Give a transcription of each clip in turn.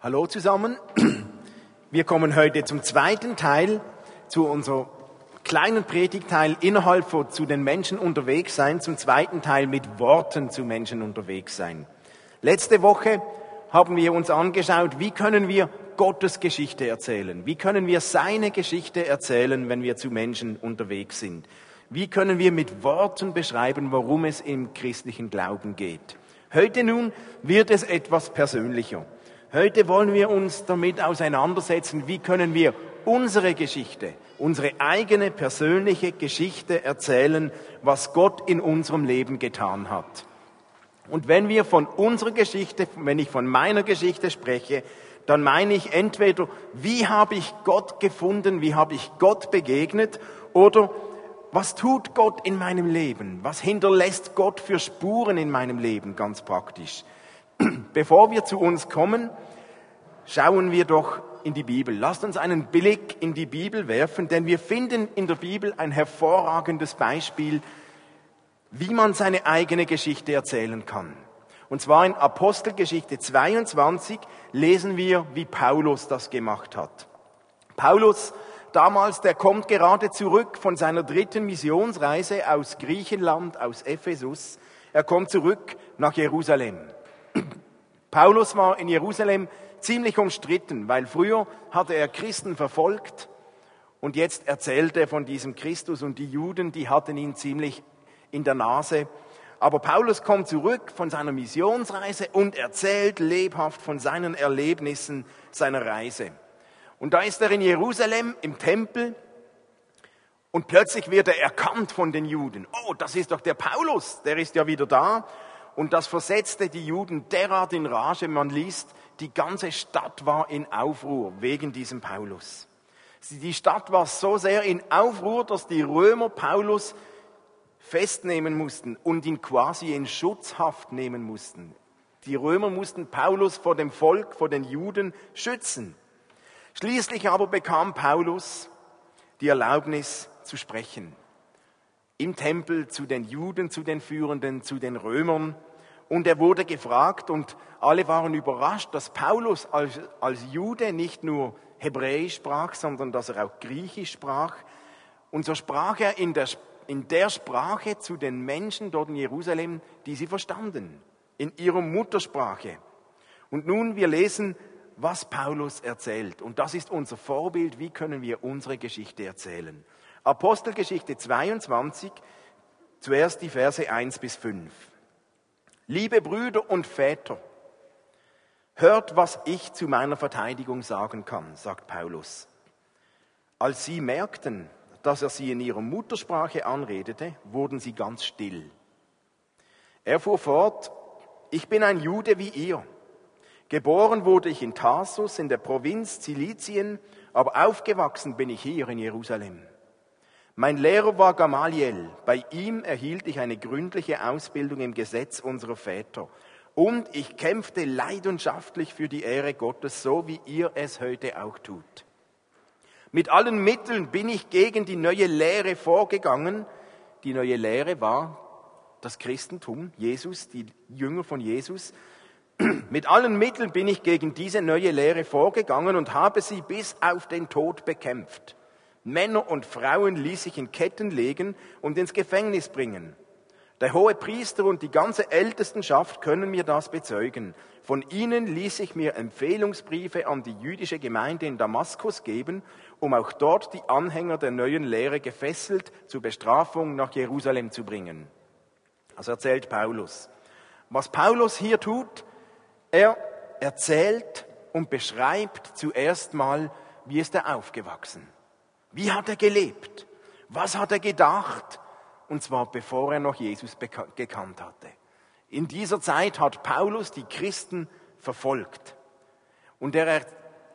Hallo zusammen. Wir kommen heute zum zweiten Teil, zu unserem kleinen Predigteil innerhalb von zu den Menschen unterwegs sein, zum zweiten Teil mit Worten zu Menschen unterwegs sein. Letzte Woche haben wir uns angeschaut, wie können wir Gottes Geschichte erzählen? Wie können wir seine Geschichte erzählen, wenn wir zu Menschen unterwegs sind? Wie können wir mit Worten beschreiben, worum es im christlichen Glauben geht? Heute nun wird es etwas persönlicher. Heute wollen wir uns damit auseinandersetzen, wie können wir unsere Geschichte, unsere eigene persönliche Geschichte erzählen, was Gott in unserem Leben getan hat. Und wenn wir von unserer Geschichte, wenn ich von meiner Geschichte spreche, dann meine ich entweder, wie habe ich Gott gefunden, wie habe ich Gott begegnet, oder was tut Gott in meinem Leben? Was hinterlässt Gott für Spuren in meinem Leben ganz praktisch? Bevor wir zu uns kommen, schauen wir doch in die Bibel. Lasst uns einen Blick in die Bibel werfen, denn wir finden in der Bibel ein hervorragendes Beispiel, wie man seine eigene Geschichte erzählen kann. Und zwar in Apostelgeschichte 22 lesen wir, wie Paulus das gemacht hat. Paulus damals, der kommt gerade zurück von seiner dritten Missionsreise aus Griechenland, aus Ephesus. Er kommt zurück nach Jerusalem. Paulus war in Jerusalem ziemlich umstritten, weil früher hatte er Christen verfolgt und jetzt erzählt er von diesem Christus und die Juden, die hatten ihn ziemlich in der Nase. Aber Paulus kommt zurück von seiner Missionsreise und erzählt lebhaft von seinen Erlebnissen seiner Reise. Und da ist er in Jerusalem im Tempel und plötzlich wird er erkannt von den Juden. Oh, das ist doch der Paulus, der ist ja wieder da. Und das versetzte die Juden derart in Rage. Man liest, die ganze Stadt war in Aufruhr wegen diesem Paulus. Die Stadt war so sehr in Aufruhr, dass die Römer Paulus festnehmen mussten und ihn quasi in Schutzhaft nehmen mussten. Die Römer mussten Paulus vor dem Volk, vor den Juden schützen. Schließlich aber bekam Paulus die Erlaubnis zu sprechen. Im Tempel zu den Juden, zu den Führenden, zu den Römern. Und er wurde gefragt und alle waren überrascht, dass Paulus als, als Jude nicht nur Hebräisch sprach, sondern dass er auch Griechisch sprach. Und so sprach er in der, in der Sprache zu den Menschen dort in Jerusalem, die sie verstanden, in ihrer Muttersprache. Und nun, wir lesen, was Paulus erzählt. Und das ist unser Vorbild, wie können wir unsere Geschichte erzählen. Apostelgeschichte 22, zuerst die Verse 1 bis 5. Liebe Brüder und Väter, hört, was ich zu meiner Verteidigung sagen kann, sagt Paulus. Als sie merkten, dass er sie in ihrer Muttersprache anredete, wurden sie ganz still. Er fuhr fort, ich bin ein Jude wie ihr. Geboren wurde ich in Tarsus in der Provinz Zilizien, aber aufgewachsen bin ich hier in Jerusalem. Mein Lehrer war Gamaliel. Bei ihm erhielt ich eine gründliche Ausbildung im Gesetz unserer Väter. Und ich kämpfte leidenschaftlich für die Ehre Gottes, so wie ihr es heute auch tut. Mit allen Mitteln bin ich gegen die neue Lehre vorgegangen. Die neue Lehre war das Christentum, Jesus, die Jünger von Jesus. Mit allen Mitteln bin ich gegen diese neue Lehre vorgegangen und habe sie bis auf den Tod bekämpft. Männer und Frauen ließ ich in Ketten legen und ins Gefängnis bringen. Der hohe Priester und die ganze Ältestenschaft können mir das bezeugen. Von ihnen ließ ich mir Empfehlungsbriefe an die jüdische Gemeinde in Damaskus geben, um auch dort die Anhänger der neuen Lehre gefesselt zur Bestrafung nach Jerusalem zu bringen. Also erzählt Paulus. Was Paulus hier tut, er erzählt und beschreibt zuerst mal, wie ist er aufgewachsen. Wie hat er gelebt? Was hat er gedacht? Und zwar bevor er noch Jesus gekannt hatte. In dieser Zeit hat Paulus die Christen verfolgt. Und er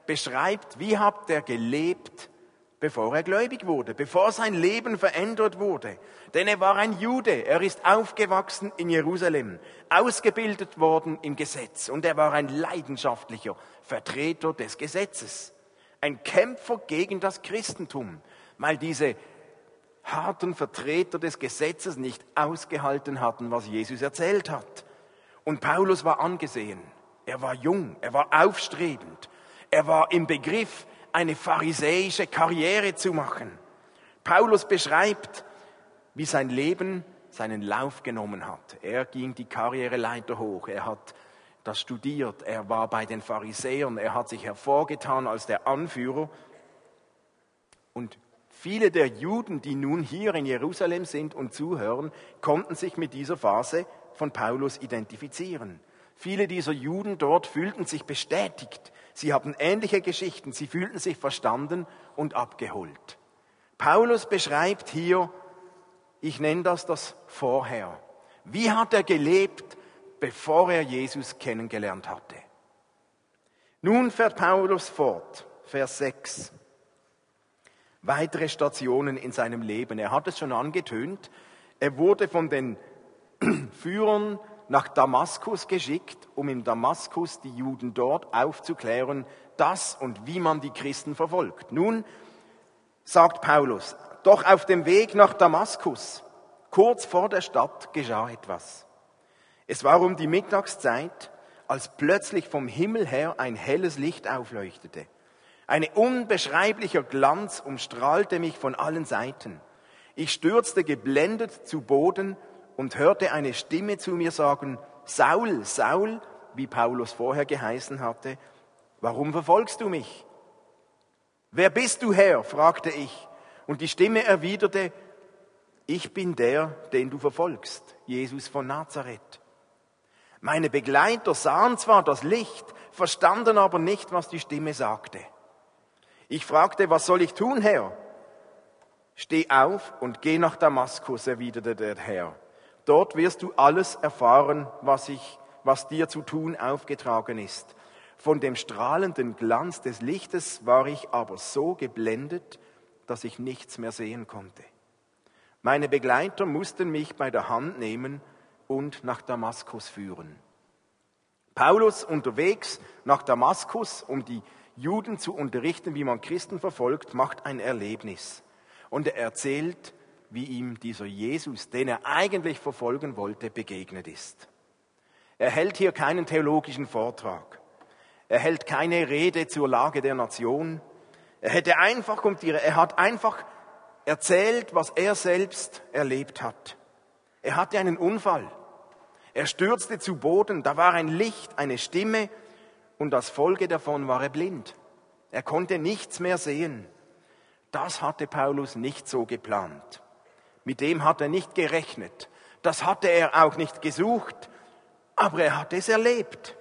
beschreibt, wie hat er gelebt, bevor er gläubig wurde, bevor sein Leben verändert wurde. Denn er war ein Jude, er ist aufgewachsen in Jerusalem, ausgebildet worden im Gesetz und er war ein leidenschaftlicher Vertreter des Gesetzes ein Kämpfer gegen das Christentum, weil diese harten Vertreter des Gesetzes nicht ausgehalten hatten, was Jesus erzählt hat. Und Paulus war angesehen. Er war jung, er war aufstrebend, er war im Begriff, eine pharisäische Karriere zu machen. Paulus beschreibt, wie sein Leben seinen Lauf genommen hat. Er ging die Karriereleiter hoch, er hat das studiert, er war bei den Pharisäern, er hat sich hervorgetan als der Anführer. Und viele der Juden, die nun hier in Jerusalem sind und zuhören, konnten sich mit dieser Phase von Paulus identifizieren. Viele dieser Juden dort fühlten sich bestätigt. Sie hatten ähnliche Geschichten. Sie fühlten sich verstanden und abgeholt. Paulus beschreibt hier, ich nenne das das Vorher. Wie hat er gelebt, bevor er Jesus kennengelernt hatte? Nun fährt Paulus fort, Vers 6. Weitere Stationen in seinem Leben. Er hat es schon angetönt. Er wurde von den Führern nach Damaskus geschickt, um in Damaskus die Juden dort aufzuklären, das und wie man die Christen verfolgt. Nun sagt Paulus, doch auf dem Weg nach Damaskus, kurz vor der Stadt, geschah etwas. Es war um die Mittagszeit, als plötzlich vom Himmel her ein helles Licht aufleuchtete. Ein unbeschreiblicher Glanz umstrahlte mich von allen Seiten. Ich stürzte geblendet zu Boden und hörte eine Stimme zu mir sagen, Saul, Saul, wie Paulus vorher geheißen hatte, warum verfolgst du mich? Wer bist du Herr? fragte ich. Und die Stimme erwiderte, ich bin der, den du verfolgst, Jesus von Nazareth. Meine Begleiter sahen zwar das Licht, verstanden aber nicht, was die Stimme sagte. Ich fragte, was soll ich tun, Herr? Steh auf und geh nach Damaskus, erwiderte der Herr. Dort wirst du alles erfahren, was, ich, was dir zu tun aufgetragen ist. Von dem strahlenden Glanz des Lichtes war ich aber so geblendet, dass ich nichts mehr sehen konnte. Meine Begleiter mussten mich bei der Hand nehmen und nach Damaskus führen. Paulus unterwegs nach Damaskus, um die Juden zu unterrichten, wie man Christen verfolgt, macht ein Erlebnis. Und er erzählt, wie ihm dieser Jesus, den er eigentlich verfolgen wollte, begegnet ist. Er hält hier keinen theologischen Vortrag. Er hält keine Rede zur Lage der Nation. Er hätte einfach, er hat einfach erzählt, was er selbst erlebt hat. Er hatte einen Unfall. Er stürzte zu Boden. Da war ein Licht, eine Stimme und als Folge davon war er blind. Er konnte nichts mehr sehen. Das hatte Paulus nicht so geplant. Mit dem hat er nicht gerechnet. Das hatte er auch nicht gesucht, aber er hat es erlebt.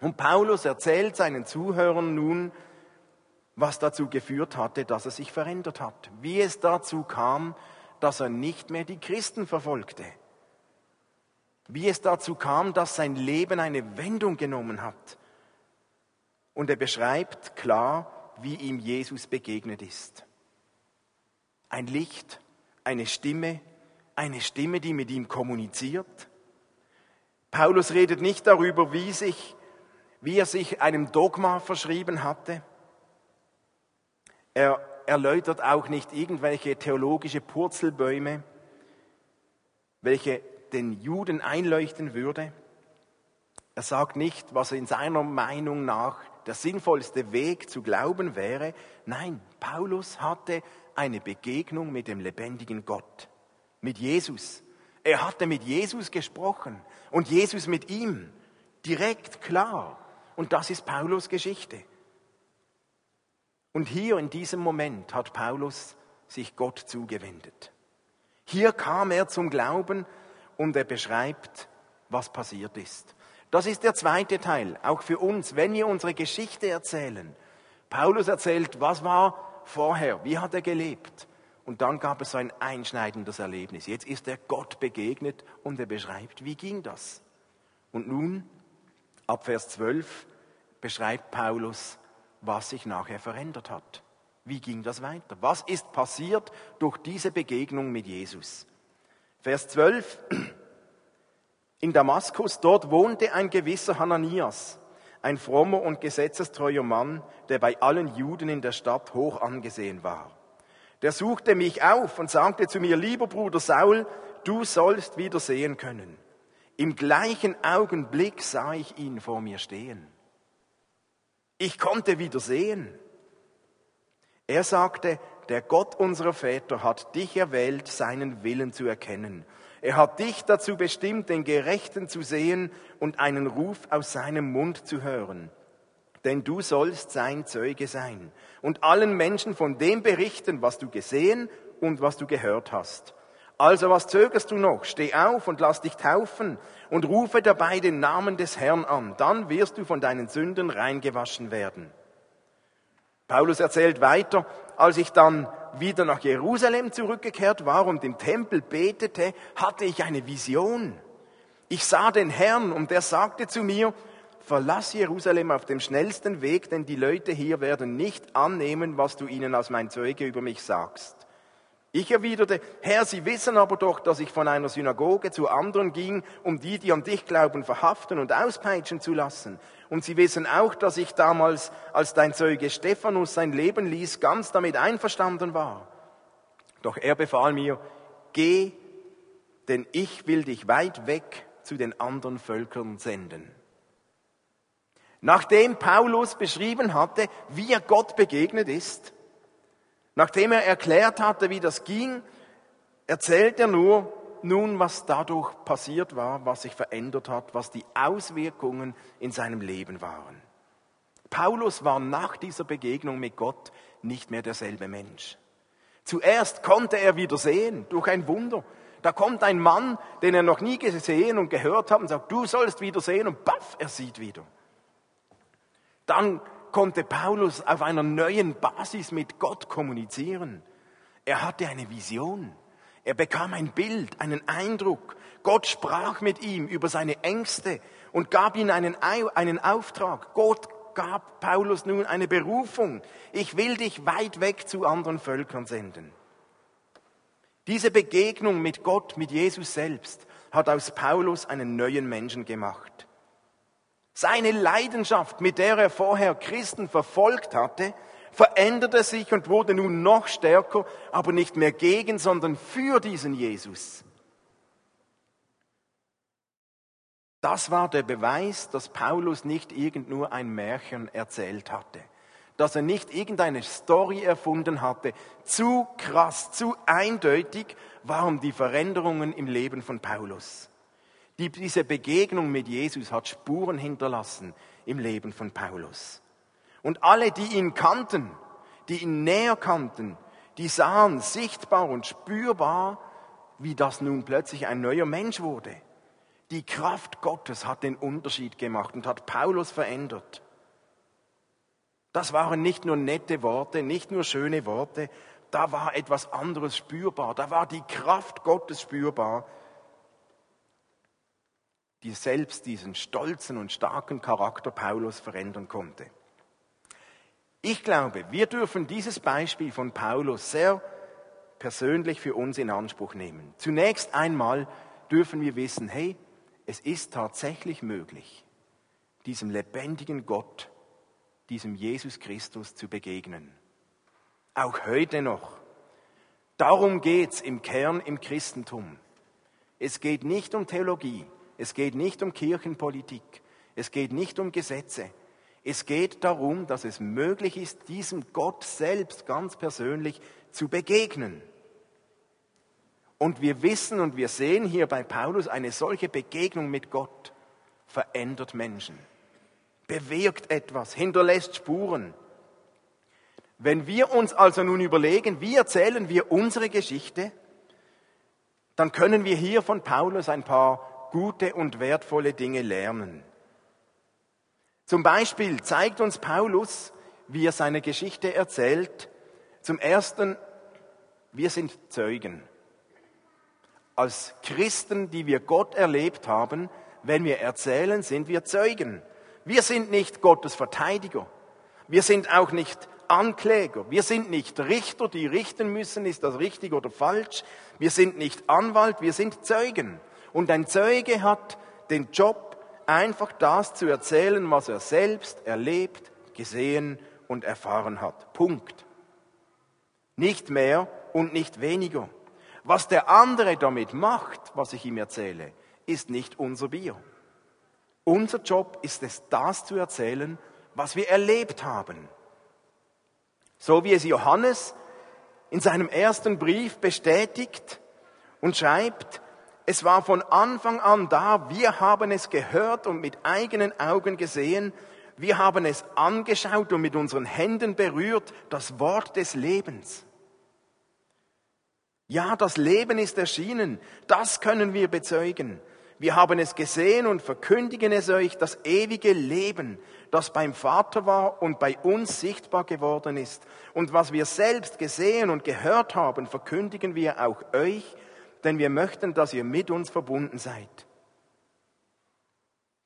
Und Paulus erzählt seinen Zuhörern nun, was dazu geführt hatte, dass er sich verändert hat. Wie es dazu kam, dass er nicht mehr die Christen verfolgte. Wie es dazu kam, dass sein Leben eine Wendung genommen hat. Und er beschreibt klar, wie ihm Jesus begegnet ist. Ein Licht, eine Stimme, eine Stimme, die mit ihm kommuniziert. Paulus redet nicht darüber, wie, sich, wie er sich einem Dogma verschrieben hatte. Er erläutert auch nicht irgendwelche theologische Purzelbäume, welche den Juden einleuchten würde. Er sagt nicht, was in seiner Meinung nach der sinnvollste Weg zu glauben wäre. Nein, Paulus hatte eine Begegnung mit dem lebendigen Gott, mit Jesus. Er hatte mit Jesus gesprochen und Jesus mit ihm, direkt klar. Und das ist Paulus Geschichte. Und hier in diesem Moment hat Paulus sich Gott zugewendet. Hier kam er zum Glauben und er beschreibt, was passiert ist. Das ist der zweite Teil, auch für uns, wenn wir unsere Geschichte erzählen. Paulus erzählt, was war vorher? Wie hat er gelebt? Und dann gab es so ein einschneidendes Erlebnis. Jetzt ist er Gott begegnet und er beschreibt, wie ging das? Und nun, ab Vers 12, beschreibt Paulus, was sich nachher verändert hat. Wie ging das weiter? Was ist passiert durch diese Begegnung mit Jesus? Vers 12. In Damaskus, dort wohnte ein gewisser Hananias ein frommer und gesetzestreuer Mann, der bei allen Juden in der Stadt hoch angesehen war. Der suchte mich auf und sagte zu mir, lieber Bruder Saul, du sollst wieder sehen können. Im gleichen Augenblick sah ich ihn vor mir stehen. Ich konnte wieder sehen. Er sagte, der Gott unserer Väter hat dich erwählt, seinen Willen zu erkennen. Er hat dich dazu bestimmt, den Gerechten zu sehen und einen Ruf aus seinem Mund zu hören. Denn du sollst sein Zeuge sein und allen Menschen von dem berichten, was du gesehen und was du gehört hast. Also was zögerst du noch? Steh auf und lass dich taufen und rufe dabei den Namen des Herrn an. Dann wirst du von deinen Sünden reingewaschen werden. Paulus erzählt weiter, als ich dann wieder nach Jerusalem zurückgekehrt war und im Tempel betete, hatte ich eine Vision. Ich sah den Herrn und er sagte zu mir, verlass Jerusalem auf dem schnellsten Weg, denn die Leute hier werden nicht annehmen, was du ihnen als mein Zeuge über mich sagst. Ich erwiderte, Herr, Sie wissen aber doch, dass ich von einer Synagoge zu anderen ging, um die, die an dich glauben, verhaften und auspeitschen zu lassen. Und Sie wissen auch, dass ich damals, als dein Zeuge Stephanus sein Leben ließ, ganz damit einverstanden war. Doch er befahl mir, geh, denn ich will dich weit weg zu den anderen Völkern senden. Nachdem Paulus beschrieben hatte, wie er Gott begegnet ist, Nachdem er erklärt hatte, wie das ging, erzählt er nur nun, was dadurch passiert war, was sich verändert hat, was die Auswirkungen in seinem Leben waren. Paulus war nach dieser Begegnung mit Gott nicht mehr derselbe Mensch. Zuerst konnte er wieder sehen durch ein Wunder. Da kommt ein Mann, den er noch nie gesehen und gehört hat und sagt, du sollst wieder sehen und baff, er sieht wieder. Dann konnte Paulus auf einer neuen Basis mit Gott kommunizieren. Er hatte eine Vision. Er bekam ein Bild, einen Eindruck. Gott sprach mit ihm über seine Ängste und gab ihm einen, einen Auftrag. Gott gab Paulus nun eine Berufung. Ich will dich weit weg zu anderen Völkern senden. Diese Begegnung mit Gott, mit Jesus selbst, hat aus Paulus einen neuen Menschen gemacht. Seine Leidenschaft, mit der er vorher Christen verfolgt hatte, veränderte sich und wurde nun noch stärker, aber nicht mehr gegen, sondern für diesen Jesus. Das war der Beweis, dass Paulus nicht irgend nur ein Märchen erzählt hatte, dass er nicht irgendeine Story erfunden hatte. Zu krass, zu eindeutig waren die Veränderungen im Leben von Paulus. Die, diese Begegnung mit Jesus hat Spuren hinterlassen im Leben von Paulus. Und alle, die ihn kannten, die ihn näher kannten, die sahen sichtbar und spürbar, wie das nun plötzlich ein neuer Mensch wurde. Die Kraft Gottes hat den Unterschied gemacht und hat Paulus verändert. Das waren nicht nur nette Worte, nicht nur schöne Worte, da war etwas anderes spürbar, da war die Kraft Gottes spürbar, die selbst diesen stolzen und starken Charakter Paulus verändern konnte. Ich glaube, wir dürfen dieses Beispiel von Paulus sehr persönlich für uns in Anspruch nehmen. Zunächst einmal dürfen wir wissen, hey, es ist tatsächlich möglich, diesem lebendigen Gott, diesem Jesus Christus zu begegnen. Auch heute noch. Darum geht's im Kern im Christentum. Es geht nicht um Theologie, es geht nicht um Kirchenpolitik. Es geht nicht um Gesetze. Es geht darum, dass es möglich ist, diesem Gott selbst ganz persönlich zu begegnen. Und wir wissen und wir sehen hier bei Paulus, eine solche Begegnung mit Gott verändert Menschen, bewirkt etwas, hinterlässt Spuren. Wenn wir uns also nun überlegen, wie erzählen wir unsere Geschichte, dann können wir hier von Paulus ein paar gute und wertvolle Dinge lernen. Zum Beispiel zeigt uns Paulus, wie er seine Geschichte erzählt, zum Ersten, wir sind Zeugen. Als Christen, die wir Gott erlebt haben, wenn wir erzählen, sind wir Zeugen. Wir sind nicht Gottes Verteidiger. Wir sind auch nicht Ankläger. Wir sind nicht Richter, die richten müssen, ist das richtig oder falsch. Wir sind nicht Anwalt, wir sind Zeugen. Und ein Zeuge hat den Job, einfach das zu erzählen, was er selbst erlebt, gesehen und erfahren hat. Punkt. Nicht mehr und nicht weniger. Was der andere damit macht, was ich ihm erzähle, ist nicht unser Bier. Unser Job ist es, das zu erzählen, was wir erlebt haben. So wie es Johannes in seinem ersten Brief bestätigt und schreibt, es war von Anfang an da, wir haben es gehört und mit eigenen Augen gesehen, wir haben es angeschaut und mit unseren Händen berührt, das Wort des Lebens. Ja, das Leben ist erschienen, das können wir bezeugen. Wir haben es gesehen und verkündigen es euch, das ewige Leben, das beim Vater war und bei uns sichtbar geworden ist. Und was wir selbst gesehen und gehört haben, verkündigen wir auch euch, denn wir möchten, dass ihr mit uns verbunden seid.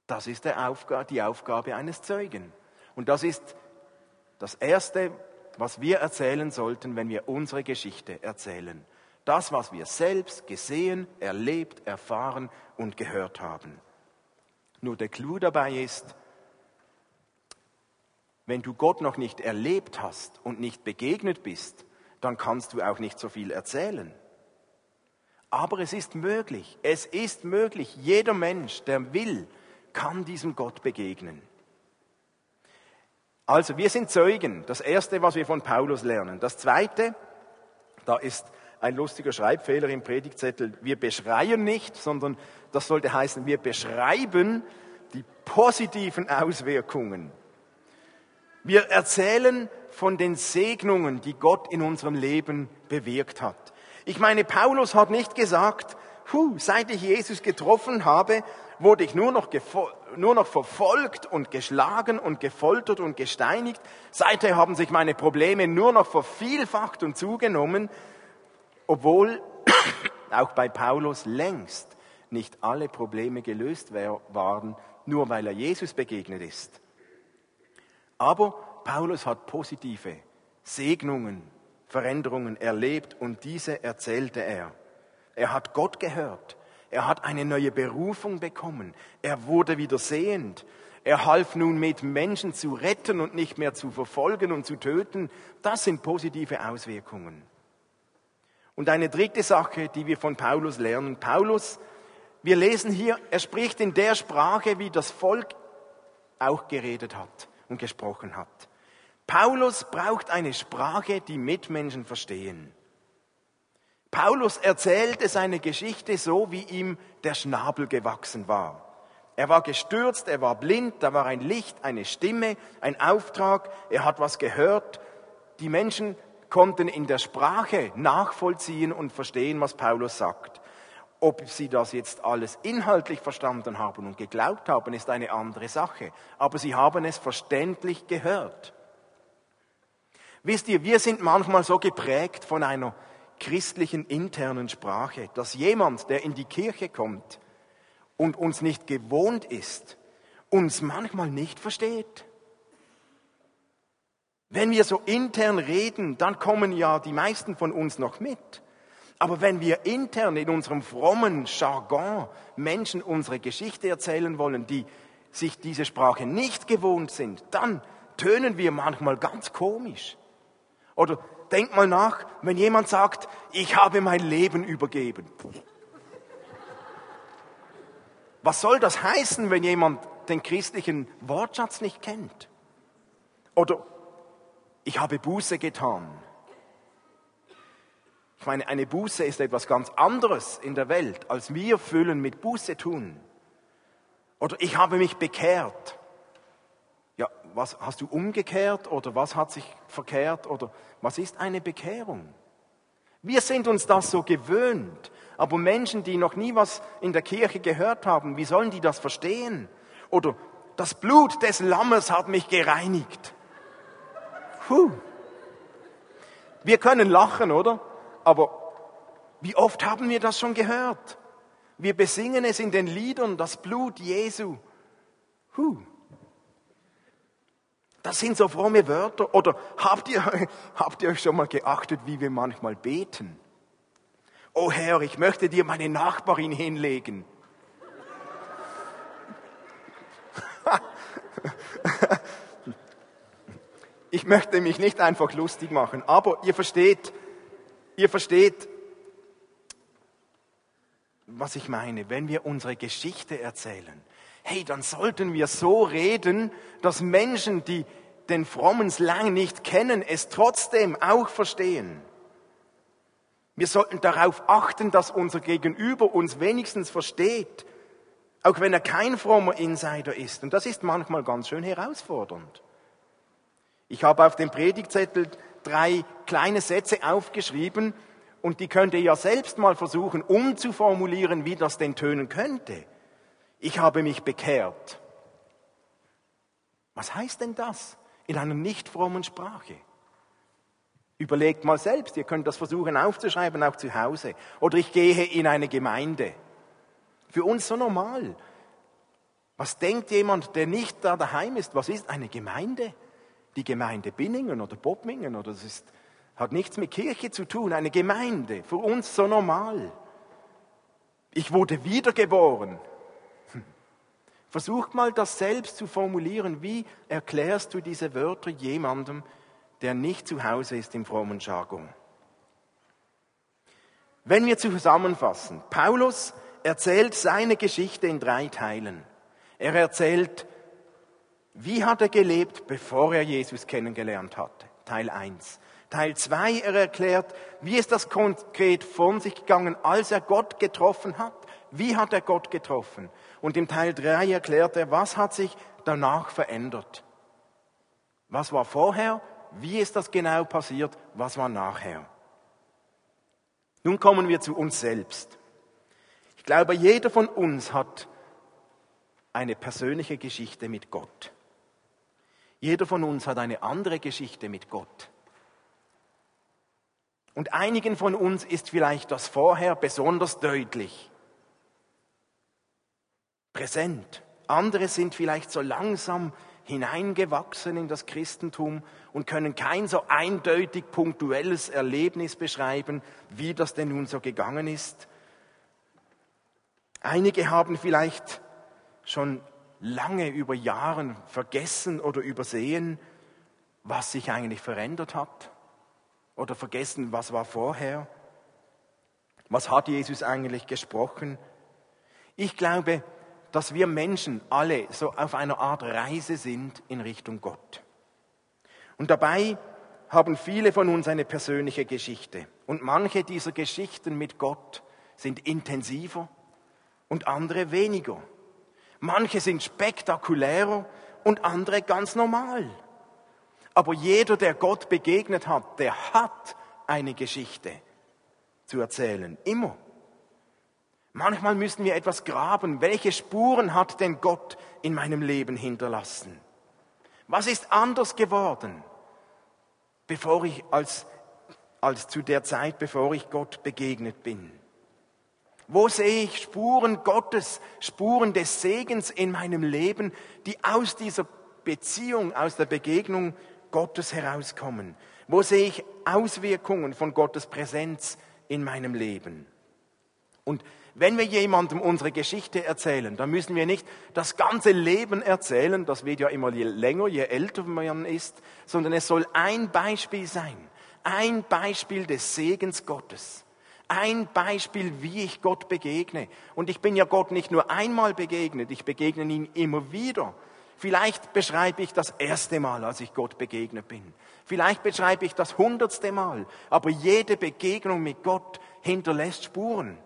Das ist die Aufgabe eines Zeugen. Und das ist das Erste, was wir erzählen sollten, wenn wir unsere Geschichte erzählen. Das, was wir selbst gesehen, erlebt, erfahren und gehört haben. Nur der Clou dabei ist, wenn du Gott noch nicht erlebt hast und nicht begegnet bist, dann kannst du auch nicht so viel erzählen. Aber es ist möglich, es ist möglich, jeder Mensch, der will, kann diesem Gott begegnen. Also, wir sind Zeugen. Das Erste, was wir von Paulus lernen. Das Zweite, da ist ein lustiger Schreibfehler im Predigtzettel. Wir beschreien nicht, sondern das sollte heißen, wir beschreiben die positiven Auswirkungen. Wir erzählen von den Segnungen, die Gott in unserem Leben bewirkt hat. Ich meine, Paulus hat nicht gesagt, Puh, seit ich Jesus getroffen habe, wurde ich nur noch, nur noch verfolgt und geschlagen und gefoltert und gesteinigt. Seither haben sich meine Probleme nur noch vervielfacht und zugenommen obwohl auch bei Paulus längst nicht alle Probleme gelöst waren, nur weil er Jesus begegnet ist. Aber Paulus hat positive Segnungen, Veränderungen erlebt und diese erzählte er. Er hat Gott gehört. Er hat eine neue Berufung bekommen. Er wurde wieder sehend. Er half nun mit, Menschen zu retten und nicht mehr zu verfolgen und zu töten. Das sind positive Auswirkungen. Und eine dritte Sache, die wir von Paulus lernen. Paulus, wir lesen hier, er spricht in der Sprache, wie das Volk auch geredet hat und gesprochen hat. Paulus braucht eine Sprache, die Mitmenschen verstehen. Paulus erzählte seine Geschichte so, wie ihm der Schnabel gewachsen war. Er war gestürzt, er war blind, da war ein Licht, eine Stimme, ein Auftrag, er hat was gehört. Die Menschen konnten in der Sprache nachvollziehen und verstehen, was Paulus sagt. Ob sie das jetzt alles inhaltlich verstanden haben und geglaubt haben, ist eine andere Sache. Aber sie haben es verständlich gehört. Wisst ihr, wir sind manchmal so geprägt von einer christlichen internen Sprache, dass jemand, der in die Kirche kommt und uns nicht gewohnt ist, uns manchmal nicht versteht. Wenn wir so intern reden, dann kommen ja die meisten von uns noch mit. Aber wenn wir intern in unserem frommen Jargon Menschen unsere Geschichte erzählen wollen, die sich diese Sprache nicht gewohnt sind, dann tönen wir manchmal ganz komisch. Oder denk mal nach, wenn jemand sagt, ich habe mein Leben übergeben. Was soll das heißen, wenn jemand den christlichen Wortschatz nicht kennt? Oder ich habe Buße getan. Ich meine, eine Buße ist etwas ganz anderes in der Welt, als wir füllen mit Buße tun. Oder ich habe mich bekehrt. Ja, was hast du umgekehrt oder was hat sich verkehrt oder was ist eine Bekehrung? Wir sind uns das so gewöhnt, aber Menschen, die noch nie was in der Kirche gehört haben, wie sollen die das verstehen? Oder das Blut des Lammes hat mich gereinigt. Puh. Wir können lachen, oder? Aber wie oft haben wir das schon gehört? Wir besingen es in den Liedern, das Blut Jesu. Huh. Das sind so fromme Wörter. Oder habt ihr, habt ihr euch schon mal geachtet, wie wir manchmal beten? Oh Herr, ich möchte dir meine Nachbarin hinlegen. Ich möchte mich nicht einfach lustig machen, aber ihr versteht, ihr versteht, was ich meine, wenn wir unsere Geschichte erzählen? Hey, dann sollten wir so reden, dass Menschen, die den frommen Slang nicht kennen, es trotzdem auch verstehen. Wir sollten darauf achten, dass unser Gegenüber uns wenigstens versteht, auch wenn er kein frommer Insider ist. Und das ist manchmal ganz schön herausfordernd. Ich habe auf dem Predigtzettel drei kleine Sätze aufgeschrieben und die könnt ihr ja selbst mal versuchen umzuformulieren, wie das denn tönen könnte. Ich habe mich bekehrt. Was heißt denn das in einer nicht frommen Sprache? Überlegt mal selbst, ihr könnt das versuchen aufzuschreiben, auch zu Hause. Oder ich gehe in eine Gemeinde. Für uns so normal. Was denkt jemand, der nicht da daheim ist? Was ist eine Gemeinde? Die Gemeinde Binningen oder Bobbingen oder das ist hat nichts mit Kirche zu tun, eine Gemeinde, für uns so normal. Ich wurde wiedergeboren. Versucht mal das selbst zu formulieren. Wie erklärst du diese Wörter jemandem, der nicht zu Hause ist im frommen Jargon? Wenn wir zusammenfassen, Paulus erzählt seine Geschichte in drei Teilen. Er erzählt, wie hat er gelebt, bevor er Jesus kennengelernt hatte. Teil 1. Teil 2, er erklärt, wie ist das konkret von sich gegangen, als er Gott getroffen hat. Wie hat er Gott getroffen? Und im Teil 3 erklärt er, was hat sich danach verändert? Was war vorher? Wie ist das genau passiert? Was war nachher? Nun kommen wir zu uns selbst. Ich glaube, jeder von uns hat eine persönliche Geschichte mit Gott. Jeder von uns hat eine andere Geschichte mit Gott. Und einigen von uns ist vielleicht das vorher besonders deutlich, präsent. Andere sind vielleicht so langsam hineingewachsen in das Christentum und können kein so eindeutig punktuelles Erlebnis beschreiben, wie das denn nun so gegangen ist. Einige haben vielleicht schon lange über Jahren vergessen oder übersehen, was sich eigentlich verändert hat oder vergessen, was war vorher? Was hat Jesus eigentlich gesprochen? Ich glaube, dass wir Menschen alle so auf einer Art Reise sind in Richtung Gott. Und dabei haben viele von uns eine persönliche Geschichte. Und manche dieser Geschichten mit Gott sind intensiver und andere weniger. Manche sind spektakulärer und andere ganz normal. Aber jeder, der Gott begegnet hat, der hat eine Geschichte zu erzählen. Immer. Manchmal müssen wir etwas graben. Welche Spuren hat denn Gott in meinem Leben hinterlassen? Was ist anders geworden, bevor ich als, als zu der Zeit, bevor ich Gott begegnet bin? Wo sehe ich Spuren Gottes, Spuren des Segens in meinem Leben, die aus dieser Beziehung, aus der Begegnung Gottes herauskommen? Wo sehe ich Auswirkungen von Gottes Präsenz in meinem Leben? Und wenn wir jemandem unsere Geschichte erzählen, dann müssen wir nicht das ganze Leben erzählen, das wird ja immer je länger, je älter man ist, sondern es soll ein Beispiel sein, ein Beispiel des Segens Gottes, ein Beispiel, wie ich Gott begegne. Und ich bin ja Gott nicht nur einmal begegnet, ich begegne ihn immer wieder. Vielleicht beschreibe ich das erste Mal, als ich Gott begegnet bin. Vielleicht beschreibe ich das hundertste Mal. Aber jede Begegnung mit Gott hinterlässt Spuren.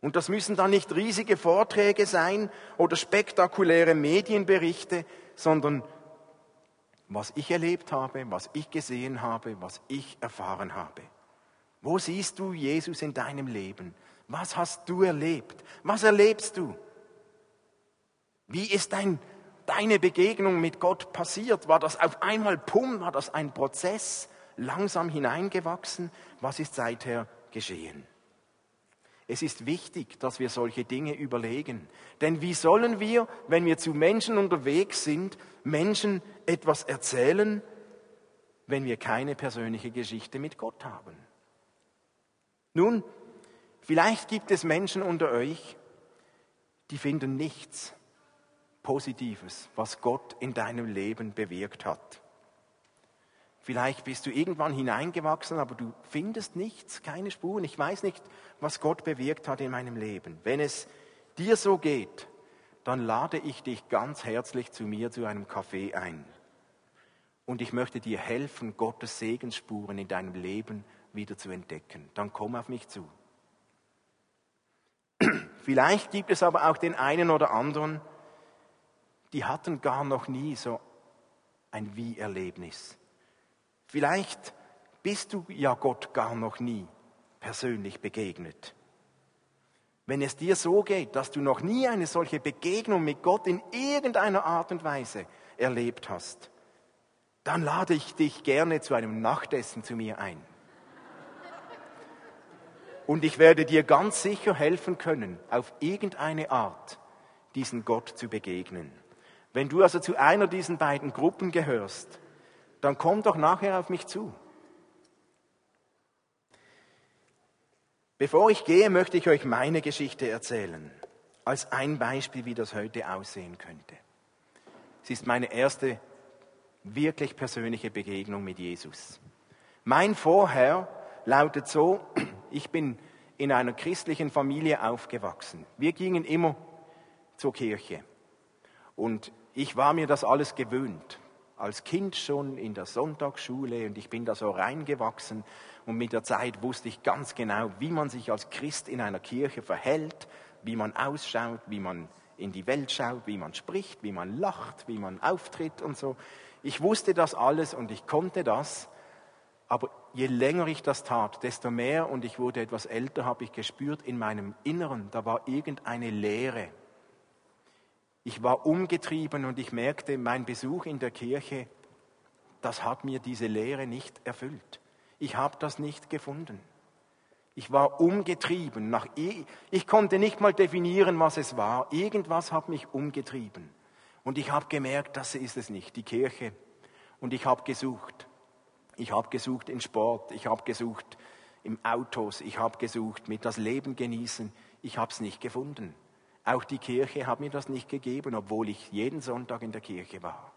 Und das müssen dann nicht riesige Vorträge sein oder spektakuläre Medienberichte, sondern was ich erlebt habe, was ich gesehen habe, was ich erfahren habe. Wo siehst du Jesus in deinem Leben? Was hast du erlebt? Was erlebst du? Wie ist dein, deine Begegnung mit Gott passiert? War das auf einmal pum? War das ein Prozess, langsam hineingewachsen? Was ist seither geschehen? Es ist wichtig, dass wir solche Dinge überlegen. Denn wie sollen wir, wenn wir zu Menschen unterwegs sind, Menschen etwas erzählen, wenn wir keine persönliche Geschichte mit Gott haben? Nun, vielleicht gibt es Menschen unter euch, die finden nichts Positives, was Gott in deinem Leben bewirkt hat. Vielleicht bist du irgendwann hineingewachsen, aber du findest nichts, keine Spuren. Ich weiß nicht, was Gott bewirkt hat in meinem Leben. Wenn es dir so geht, dann lade ich dich ganz herzlich zu mir zu einem Kaffee ein. Und ich möchte dir helfen, Gottes Segensspuren in deinem Leben wieder zu entdecken. Dann komm auf mich zu. Vielleicht gibt es aber auch den einen oder anderen, die hatten gar noch nie so ein Wie-Erlebnis. Vielleicht bist du ja Gott gar noch nie persönlich begegnet. Wenn es dir so geht, dass du noch nie eine solche Begegnung mit Gott in irgendeiner Art und Weise erlebt hast, dann lade ich dich gerne zu einem Nachtessen zu mir ein. Und ich werde dir ganz sicher helfen können, auf irgendeine Art diesen Gott zu begegnen. Wenn du also zu einer dieser beiden Gruppen gehörst, dann komm doch nachher auf mich zu. Bevor ich gehe, möchte ich euch meine Geschichte erzählen, als ein Beispiel, wie das heute aussehen könnte. Es ist meine erste wirklich persönliche Begegnung mit Jesus. Mein Vorher lautet so, ich bin in einer christlichen Familie aufgewachsen. Wir gingen immer zur Kirche. Und ich war mir das alles gewöhnt. Als Kind schon in der Sonntagsschule und ich bin da so reingewachsen und mit der Zeit wusste ich ganz genau, wie man sich als Christ in einer Kirche verhält, wie man ausschaut, wie man in die Welt schaut, wie man spricht, wie man lacht, wie man auftritt und so. Ich wusste das alles und ich konnte das, aber je länger ich das tat, desto mehr und ich wurde etwas älter, habe ich gespürt in meinem Inneren, da war irgendeine Leere. Ich war umgetrieben und ich merkte, mein Besuch in der Kirche, das hat mir diese Leere nicht erfüllt. Ich habe das nicht gefunden. Ich war umgetrieben. Nach, ich konnte nicht mal definieren, was es war. Irgendwas hat mich umgetrieben. Und ich habe gemerkt, das ist es nicht, die Kirche. Und ich habe gesucht. Ich habe gesucht in Sport, ich habe gesucht im Autos, ich habe gesucht mit das Leben genießen. Ich habe es nicht gefunden. Auch die Kirche hat mir das nicht gegeben, obwohl ich jeden Sonntag in der Kirche war.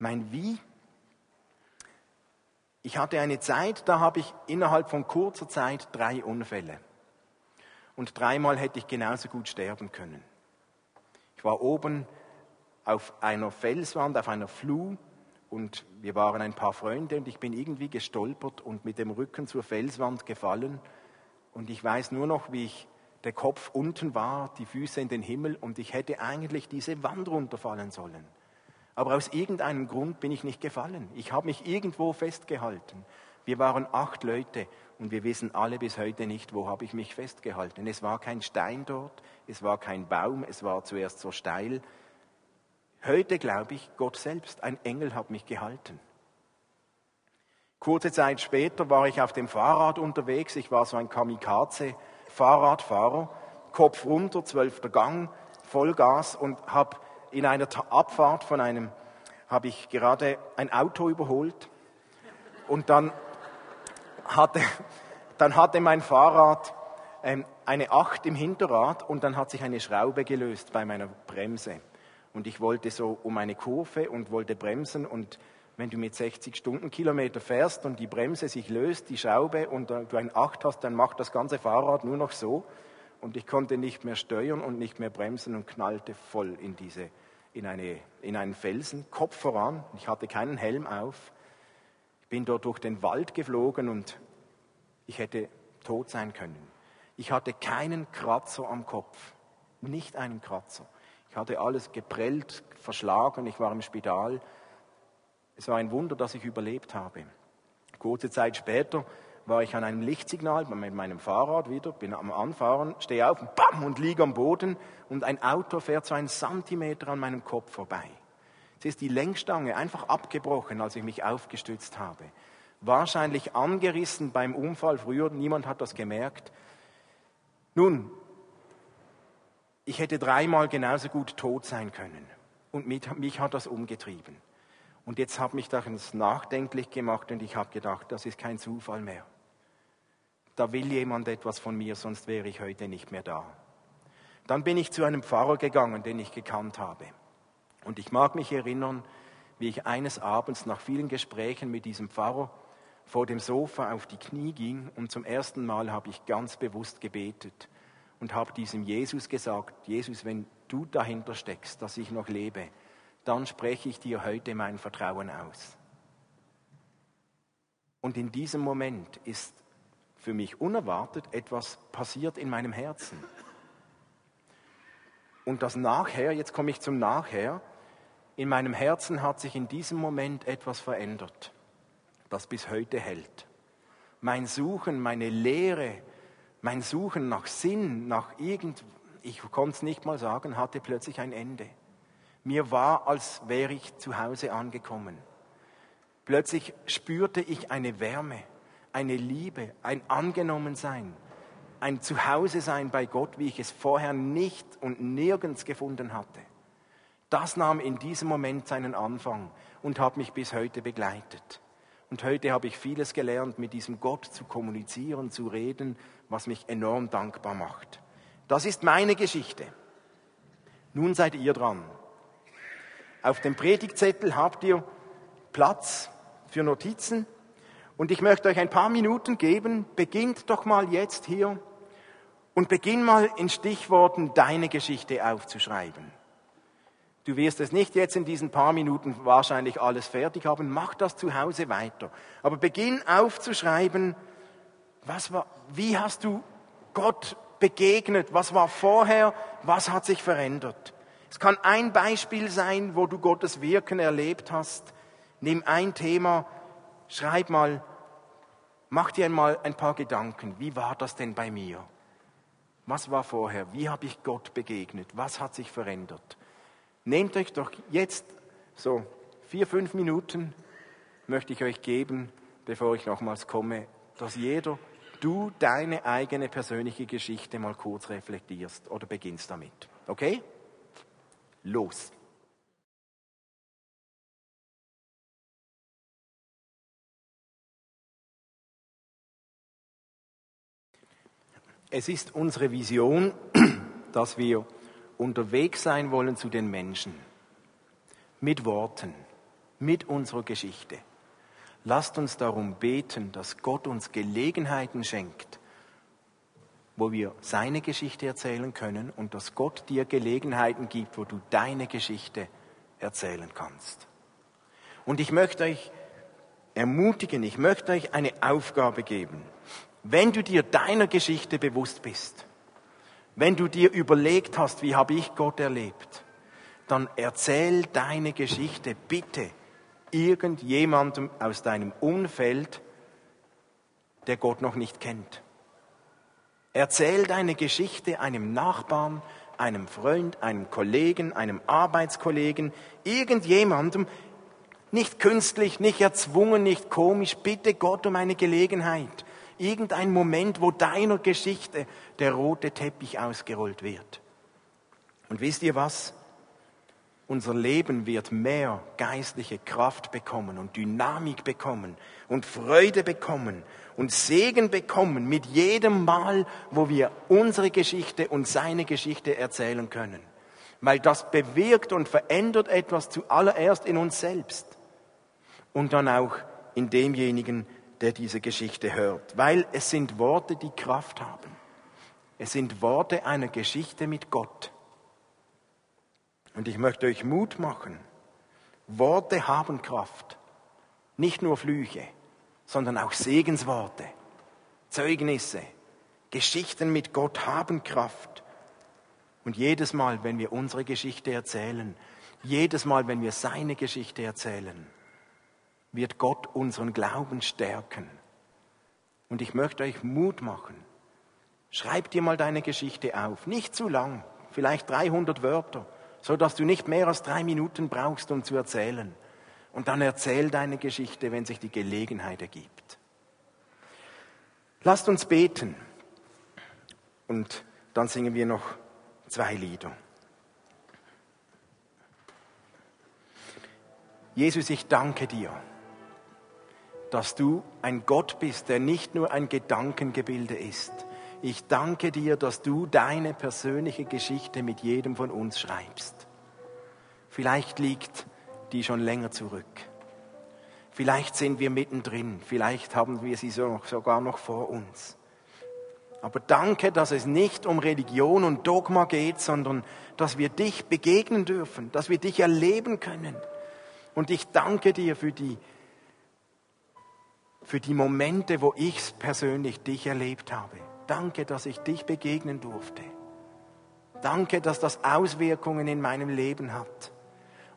Mein Wie? Ich hatte eine Zeit, da habe ich innerhalb von kurzer Zeit drei Unfälle. Und dreimal hätte ich genauso gut sterben können. Ich war oben auf einer Felswand, auf einer Fluh und wir waren ein paar Freunde und ich bin irgendwie gestolpert und mit dem Rücken zur Felswand gefallen und ich weiß nur noch, wie ich der Kopf unten war, die Füße in den Himmel und ich hätte eigentlich diese Wand runterfallen sollen. Aber aus irgendeinem Grund bin ich nicht gefallen. Ich habe mich irgendwo festgehalten. Wir waren acht Leute und wir wissen alle bis heute nicht, wo habe ich mich festgehalten. Es war kein Stein dort, es war kein Baum, es war zuerst so steil. Heute glaube ich, Gott selbst, ein Engel hat mich gehalten. Kurze Zeit später war ich auf dem Fahrrad unterwegs. Ich war so ein Kamikaze-Fahrradfahrer, Kopf runter, zwölfter Gang, Vollgas und habe in einer Abfahrt von einem, habe ich gerade ein Auto überholt und dann hatte, dann hatte mein Fahrrad ähm, eine Acht im Hinterrad und dann hat sich eine Schraube gelöst bei meiner Bremse. Und ich wollte so um eine Kurve und wollte bremsen und wenn du mit 60 Stundenkilometer fährst und die Bremse sich löst, die Schraube und du ein Acht hast, dann macht das ganze Fahrrad nur noch so und ich konnte nicht mehr steuern und nicht mehr bremsen und knallte voll in diese in, eine, in einen Felsen, Kopf voran. Ich hatte keinen Helm auf. Ich bin dort durch den Wald geflogen und ich hätte tot sein können. Ich hatte keinen Kratzer am Kopf, nicht einen Kratzer. Ich hatte alles geprellt, verschlagen, ich war im Spital. Es war ein Wunder, dass ich überlebt habe. Kurze Zeit später war ich an einem Lichtsignal mit meinem Fahrrad wieder, bin am Anfahren, stehe auf, bam, und liege am Boden und ein Auto fährt so einen Zentimeter an meinem Kopf vorbei. Es ist die Lenkstange einfach abgebrochen, als ich mich aufgestützt habe. Wahrscheinlich angerissen beim Unfall früher, niemand hat das gemerkt. Nun, ich hätte dreimal genauso gut tot sein können. Und mich hat das umgetrieben. Und jetzt hat mich das nachdenklich gemacht und ich habe gedacht, das ist kein Zufall mehr da will jemand etwas von mir, sonst wäre ich heute nicht mehr da. Dann bin ich zu einem Pfarrer gegangen, den ich gekannt habe. Und ich mag mich erinnern, wie ich eines Abends nach vielen Gesprächen mit diesem Pfarrer vor dem Sofa auf die Knie ging und zum ersten Mal habe ich ganz bewusst gebetet und habe diesem Jesus gesagt, Jesus, wenn du dahinter steckst, dass ich noch lebe, dann spreche ich dir heute mein Vertrauen aus. Und in diesem Moment ist für mich unerwartet etwas passiert in meinem Herzen. Und das Nachher, jetzt komme ich zum Nachher, in meinem Herzen hat sich in diesem Moment etwas verändert, das bis heute hält. Mein Suchen, meine Lehre, mein Suchen nach Sinn, nach irgend, ich konnte es nicht mal sagen, hatte plötzlich ein Ende. Mir war, als wäre ich zu Hause angekommen. Plötzlich spürte ich eine Wärme, eine Liebe, ein Angenommensein, ein Zuhause-Sein bei Gott, wie ich es vorher nicht und nirgends gefunden hatte. Das nahm in diesem Moment seinen Anfang und hat mich bis heute begleitet. Und heute habe ich vieles gelernt, mit diesem Gott zu kommunizieren, zu reden, was mich enorm dankbar macht. Das ist meine Geschichte. Nun seid ihr dran. Auf dem Predigtzettel habt ihr Platz für Notizen. Und ich möchte euch ein paar Minuten geben. Beginnt doch mal jetzt hier und beginn mal in Stichworten deine Geschichte aufzuschreiben. Du wirst es nicht jetzt in diesen paar Minuten wahrscheinlich alles fertig haben. Mach das zu Hause weiter. Aber beginn aufzuschreiben, was war, wie hast du Gott begegnet? Was war vorher? Was hat sich verändert? Es kann ein Beispiel sein, wo du Gottes Wirken erlebt hast. Nimm ein Thema, schreib mal, mach dir einmal ein paar Gedanken. Wie war das denn bei mir? Was war vorher? Wie habe ich Gott begegnet? Was hat sich verändert? Nehmt euch doch jetzt so vier, fünf Minuten, möchte ich euch geben, bevor ich nochmals komme, dass jeder, du deine eigene persönliche Geschichte mal kurz reflektierst oder beginnst damit. Okay? Los. Es ist unsere Vision, dass wir unterwegs sein wollen zu den Menschen. Mit Worten, mit unserer Geschichte. Lasst uns darum beten, dass Gott uns Gelegenheiten schenkt, wo wir seine Geschichte erzählen können und dass Gott dir Gelegenheiten gibt, wo du deine Geschichte erzählen kannst. Und ich möchte euch ermutigen, ich möchte euch eine Aufgabe geben. Wenn du dir deiner Geschichte bewusst bist, wenn du dir überlegt hast, wie habe ich Gott erlebt, dann erzähl deine Geschichte bitte irgendjemandem aus deinem Umfeld, der Gott noch nicht kennt. Erzähl deine Geschichte einem Nachbarn, einem Freund, einem Kollegen, einem Arbeitskollegen, irgendjemandem, nicht künstlich, nicht erzwungen, nicht komisch, bitte Gott um eine Gelegenheit irgendein Moment, wo deiner Geschichte der rote Teppich ausgerollt wird. Und wisst ihr was? Unser Leben wird mehr geistliche Kraft bekommen und Dynamik bekommen und Freude bekommen und Segen bekommen mit jedem Mal, wo wir unsere Geschichte und seine Geschichte erzählen können. Weil das bewirkt und verändert etwas zuallererst in uns selbst und dann auch in demjenigen, der diese Geschichte hört, weil es sind Worte, die Kraft haben. Es sind Worte einer Geschichte mit Gott. Und ich möchte euch Mut machen. Worte haben Kraft. Nicht nur Flüche, sondern auch Segensworte, Zeugnisse, Geschichten mit Gott haben Kraft. Und jedes Mal, wenn wir unsere Geschichte erzählen, jedes Mal, wenn wir seine Geschichte erzählen, wird Gott unseren Glauben stärken. Und ich möchte euch Mut machen. Schreib dir mal deine Geschichte auf. Nicht zu lang, vielleicht 300 Wörter, so dass du nicht mehr als drei Minuten brauchst, um zu erzählen. Und dann erzähl deine Geschichte, wenn sich die Gelegenheit ergibt. Lasst uns beten. Und dann singen wir noch zwei Lieder. Jesus, ich danke dir dass du ein Gott bist, der nicht nur ein Gedankengebilde ist. Ich danke dir, dass du deine persönliche Geschichte mit jedem von uns schreibst. Vielleicht liegt die schon länger zurück. Vielleicht sind wir mittendrin, vielleicht haben wir sie sogar noch vor uns. Aber danke, dass es nicht um Religion und Dogma geht, sondern dass wir dich begegnen dürfen, dass wir dich erleben können. Und ich danke dir für die, für die Momente, wo ich persönlich dich erlebt habe. Danke, dass ich dich begegnen durfte. Danke, dass das Auswirkungen in meinem Leben hat.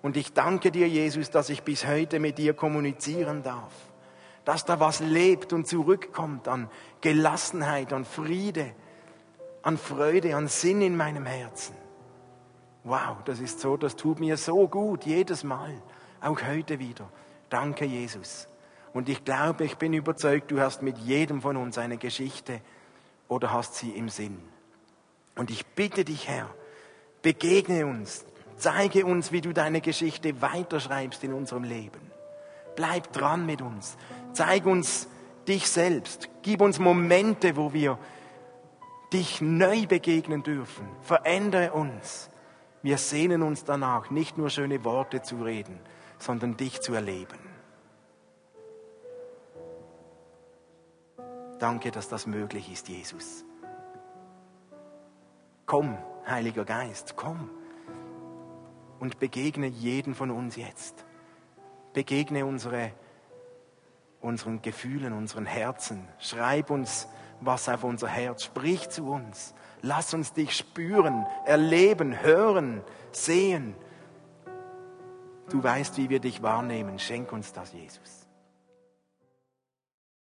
Und ich danke dir, Jesus, dass ich bis heute mit dir kommunizieren darf. Dass da was lebt und zurückkommt an Gelassenheit, an Friede, an Freude, an Sinn in meinem Herzen. Wow, das ist so, das tut mir so gut, jedes Mal, auch heute wieder. Danke, Jesus. Und ich glaube, ich bin überzeugt, du hast mit jedem von uns eine Geschichte oder hast sie im Sinn. Und ich bitte dich, Herr, begegne uns, zeige uns, wie du deine Geschichte weiterschreibst in unserem Leben. Bleib dran mit uns, zeig uns dich selbst, gib uns Momente, wo wir dich neu begegnen dürfen. Verändere uns. Wir sehnen uns danach, nicht nur schöne Worte zu reden, sondern dich zu erleben. Danke, dass das möglich ist, Jesus. Komm, Heiliger Geist, komm und begegne jeden von uns jetzt. Begegne unsere, unseren Gefühlen, unseren Herzen. Schreib uns was auf unser Herz. Sprich zu uns. Lass uns dich spüren, erleben, hören, sehen. Du weißt, wie wir dich wahrnehmen. Schenk uns das, Jesus.